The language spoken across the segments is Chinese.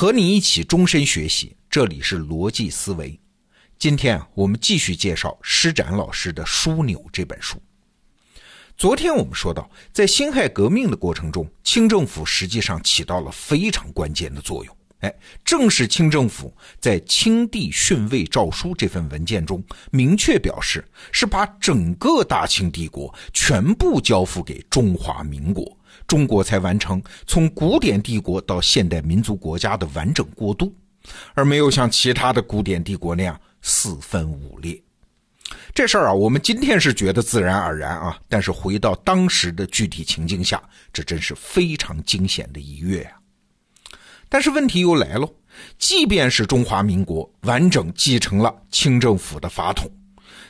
和你一起终身学习，这里是逻辑思维。今天，我们继续介绍施展老师的《枢纽》这本书。昨天我们说到，在辛亥革命的过程中，清政府实际上起到了非常关键的作用。哎，正是清政府在《清帝训位诏书》这份文件中明确表示，是把整个大清帝国全部交付给中华民国，中国才完成从古典帝国到现代民族国家的完整过渡，而没有像其他的古典帝国那样四分五裂。这事儿啊，我们今天是觉得自然而然啊，但是回到当时的具体情境下，这真是非常惊险的一跃呀。但是问题又来了，即便是中华民国完整继承了清政府的法统，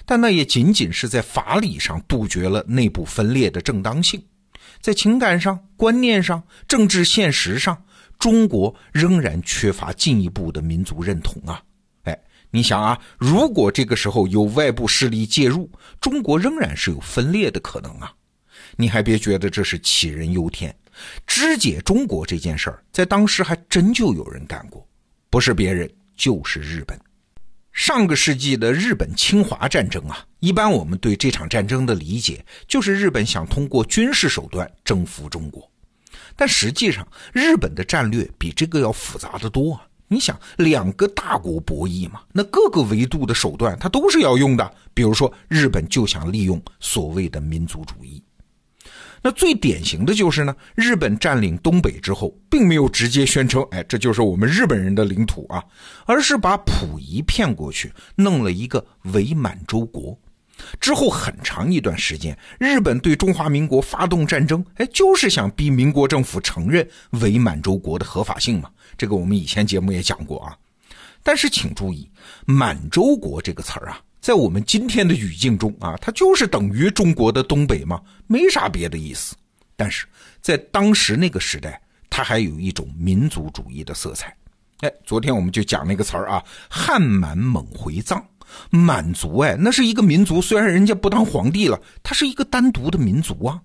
但那也仅仅是在法理上杜绝了内部分裂的正当性，在情感上、观念上、政治现实上，中国仍然缺乏进一步的民族认同啊！哎，你想啊，如果这个时候有外部势力介入，中国仍然是有分裂的可能啊！你还别觉得这是杞人忧天。肢解中国这件事儿，在当时还真就有人干过，不是别人，就是日本。上个世纪的日本侵华战争啊，一般我们对这场战争的理解，就是日本想通过军事手段征服中国。但实际上，日本的战略比这个要复杂的多啊！你想，两个大国博弈嘛，那各个维度的手段，它都是要用的。比如说，日本就想利用所谓的民族主义。那最典型的就是呢，日本占领东北之后，并没有直接宣称，哎，这就是我们日本人的领土啊，而是把溥仪骗过去，弄了一个伪满洲国。之后很长一段时间，日本对中华民国发动战争，哎，就是想逼民国政府承认伪满洲国的合法性嘛。这个我们以前节目也讲过啊。但是请注意，满洲国这个词儿啊。在我们今天的语境中啊，它就是等于中国的东北嘛，没啥别的意思。但是在当时那个时代，它还有一种民族主义的色彩。哎，昨天我们就讲那个词儿啊，“汉满蒙回藏”，满族哎，那是一个民族，虽然人家不当皇帝了，它是一个单独的民族啊。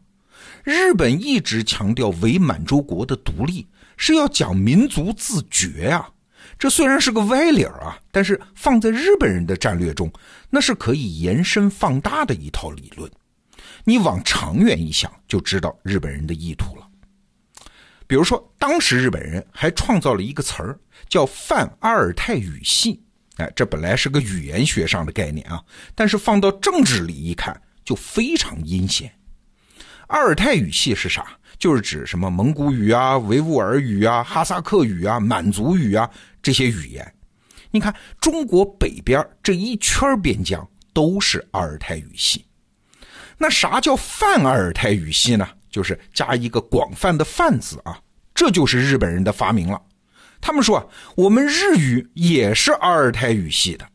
日本一直强调伪满洲国的独立，是要讲民族自觉啊。这虽然是个歪理儿啊，但是放在日本人的战略中，那是可以延伸放大的一套理论。你往长远一想，就知道日本人的意图了。比如说，当时日本人还创造了一个词儿，叫泛阿尔泰语系。哎，这本来是个语言学上的概念啊，但是放到政治里一看，就非常阴险。阿尔泰语系是啥？就是指什么蒙古语啊、维吾尔语啊、哈萨克语啊、满族语啊这些语言。你看，中国北边这一圈边疆都是阿尔泰语系。那啥叫泛阿尔泰语系呢？就是加一个广泛的“泛”字啊，这就是日本人的发明了。他们说，我们日语也是阿尔泰语系的。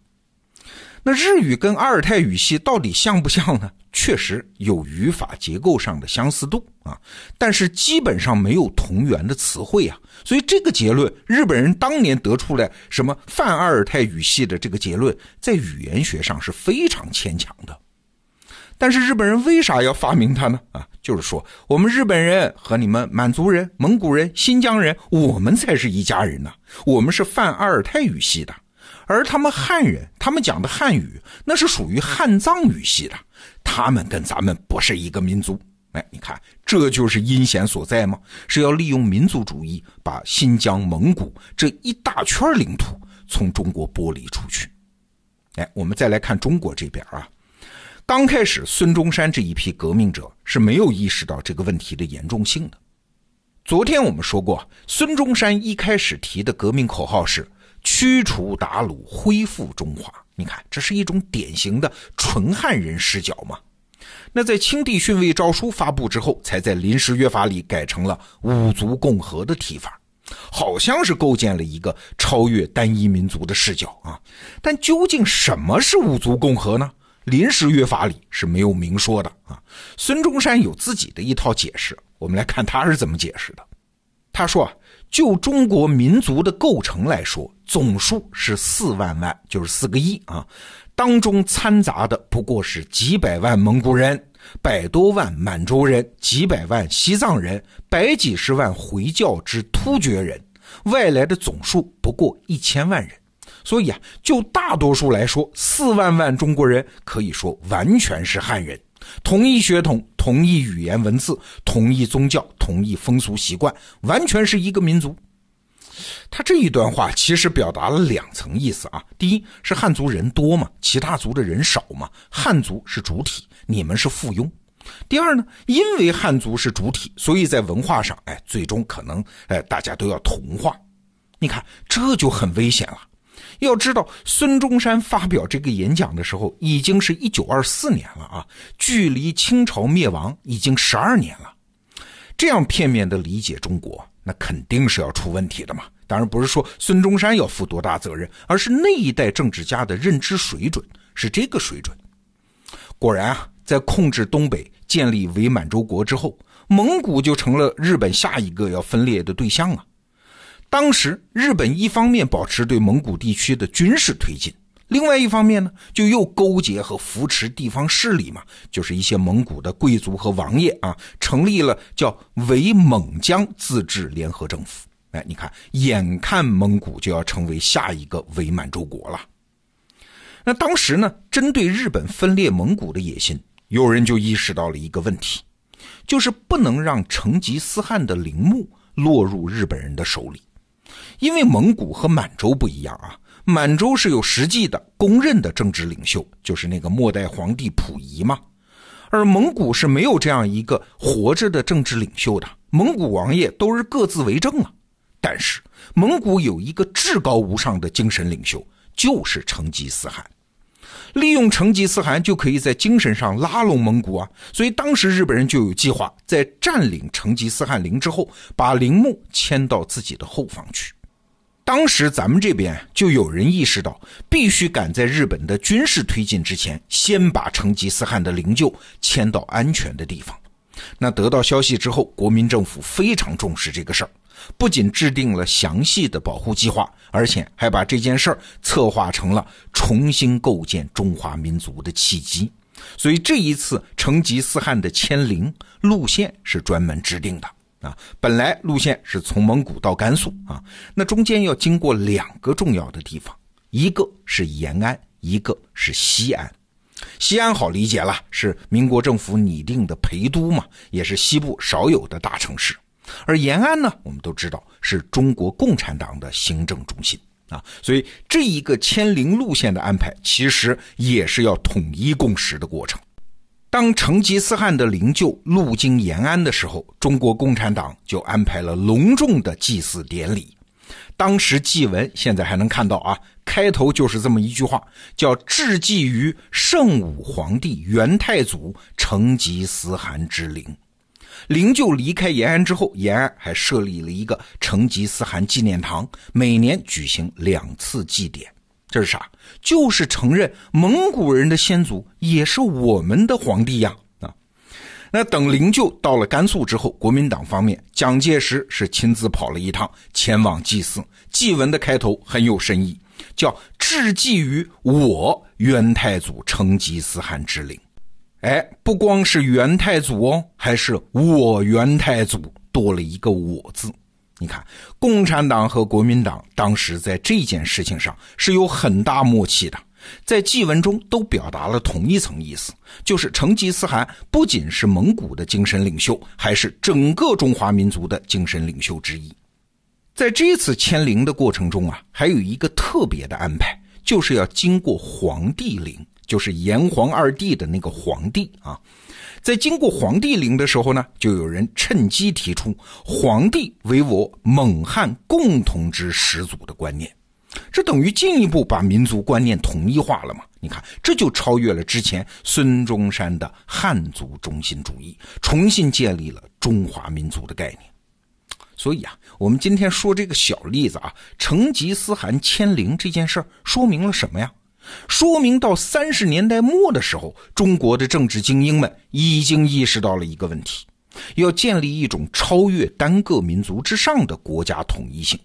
那日语跟阿尔泰语系到底像不像呢？确实有语法结构上的相似度啊，但是基本上没有同源的词汇啊，所以这个结论，日本人当年得出来什么泛阿尔泰语系的这个结论，在语言学上是非常牵强的。但是日本人为啥要发明它呢？啊，就是说我们日本人和你们满族人、蒙古人、新疆人，我们才是一家人呢，我们是泛阿尔泰语系的，而他们汉人，他们讲的汉语那是属于汉藏语系的。他们跟咱们不是一个民族，哎，你看，这就是阴险所在吗？是要利用民族主义把新疆、蒙古这一大圈领土从中国剥离出去。哎，我们再来看中国这边啊，刚开始孙中山这一批革命者是没有意识到这个问题的严重性的。昨天我们说过，孙中山一开始提的革命口号是驱除鞑虏，恢复中华。你看，这是一种典型的纯汉人视角嘛？那在清帝训位诏书发布之后，才在临时约法里改成了五族共和的提法，好像是构建了一个超越单一民族的视角啊。但究竟什么是五族共和呢？临时约法里是没有明说的啊。孙中山有自己的一套解释，我们来看他是怎么解释的。他说。就中国民族的构成来说，总数是四万万，就是四个亿啊。当中掺杂的不过是几百万蒙古人、百多万满洲人、几百万西藏人、百几十万回教之突厥人，外来的总数不过一千万人。所以啊，就大多数来说，四万万中国人可以说完全是汉人，同一血统、同一语言文字、同一宗教、同一风俗习惯，完全是一个民族。他这一段话其实表达了两层意思啊，第一是汉族人多嘛，其他族的人少嘛，汉族是主体，你们是附庸。第二呢，因为汉族是主体，所以在文化上，哎，最终可能，哎，大家都要同化。你看，这就很危险了。要知道，孙中山发表这个演讲的时候，已经是一九二四年了啊，距离清朝灭亡已经十二年了。这样片面的理解中国，那肯定是要出问题的嘛。当然不是说孙中山要负多大责任，而是那一代政治家的认知水准是这个水准。果然啊，在控制东北、建立伪满洲国之后，蒙古就成了日本下一个要分裂的对象啊。当时日本一方面保持对蒙古地区的军事推进。另外一方面呢，就又勾结和扶持地方势力嘛，就是一些蒙古的贵族和王爷啊，成立了叫伪蒙疆自治联合政府。哎，你看，眼看蒙古就要成为下一个伪满洲国了。那当时呢，针对日本分裂蒙古的野心，有人就意识到了一个问题，就是不能让成吉思汗的陵墓落入日本人的手里，因为蒙古和满洲不一样啊。满洲是有实际的、公认的政治领袖，就是那个末代皇帝溥仪嘛。而蒙古是没有这样一个活着的政治领袖的，蒙古王爷都是各自为政啊。但是蒙古有一个至高无上的精神领袖，就是成吉思汗。利用成吉思汗就可以在精神上拉拢蒙古啊。所以当时日本人就有计划，在占领成吉思汗陵之后，把陵墓迁到自己的后方去。当时咱们这边就有人意识到，必须赶在日本的军事推进之前，先把成吉思汗的灵柩迁到安全的地方。那得到消息之后，国民政府非常重视这个事儿，不仅制定了详细的保护计划，而且还把这件事儿策划成了重新构建中华民族的契机。所以这一次成吉思汗的迁陵路线是专门制定的。啊，本来路线是从蒙古到甘肃啊，那中间要经过两个重要的地方，一个是延安，一个是西安。西安好理解了，是民国政府拟定的陪都嘛，也是西部少有的大城市。而延安呢，我们都知道是中国共产党的行政中心啊，所以这一个迁陵路线的安排，其实也是要统一共识的过程。当成吉思汗的灵柩路经延安的时候，中国共产党就安排了隆重的祭祀典礼。当时祭文现在还能看到啊，开头就是这么一句话，叫“致祭于圣武皇帝元太祖成吉思汗之灵”。灵柩离开延安之后，延安还设立了一个成吉思汗纪念堂，每年举行两次祭典。这是啥？就是承认蒙古人的先祖也是我们的皇帝呀！啊，那等灵柩到了甘肃之后，国民党方面蒋介石是亲自跑了一趟，前往祭祀。祭文的开头很有深意，叫“致祭于我元太祖成吉思汗之灵”。哎，不光是元太祖哦，还是我元太祖，多了一个“我”字。你看，共产党和国民党当时在这件事情上是有很大默契的，在祭文中都表达了同一层意思，就是成吉思汗不仅是蒙古的精神领袖，还是整个中华民族的精神领袖之一。在这次迁陵的过程中啊，还有一个特别的安排，就是要经过皇帝陵，就是炎黄二帝的那个皇帝啊。在经过皇帝陵的时候呢，就有人趁机提出皇帝为我蒙汉共同之始祖的观念，这等于进一步把民族观念统一化了嘛？你看，这就超越了之前孙中山的汉族中心主义，重新建立了中华民族的概念。所以啊，我们今天说这个小例子啊，成吉思汗迁陵这件事，说明了什么呀？说明到三十年代末的时候，中国的政治精英们已经意识到了一个问题：要建立一种超越单个民族之上的国家统一性，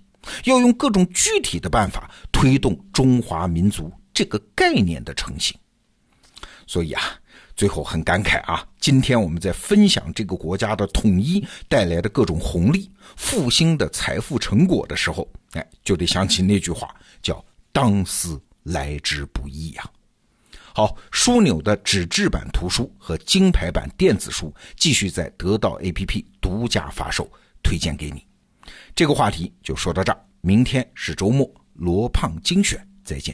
要用各种具体的办法推动中华民族这个概念的成型。所以啊，最后很感慨啊，今天我们在分享这个国家的统一带来的各种红利、复兴的财富成果的时候，哎，就得想起那句话，叫“当思来之不易”呀。好，枢纽的纸质版图书和金牌版电子书继续在得到 APP 独家发售，推荐给你。这个话题就说到这儿，明天是周末，罗胖精选，再见。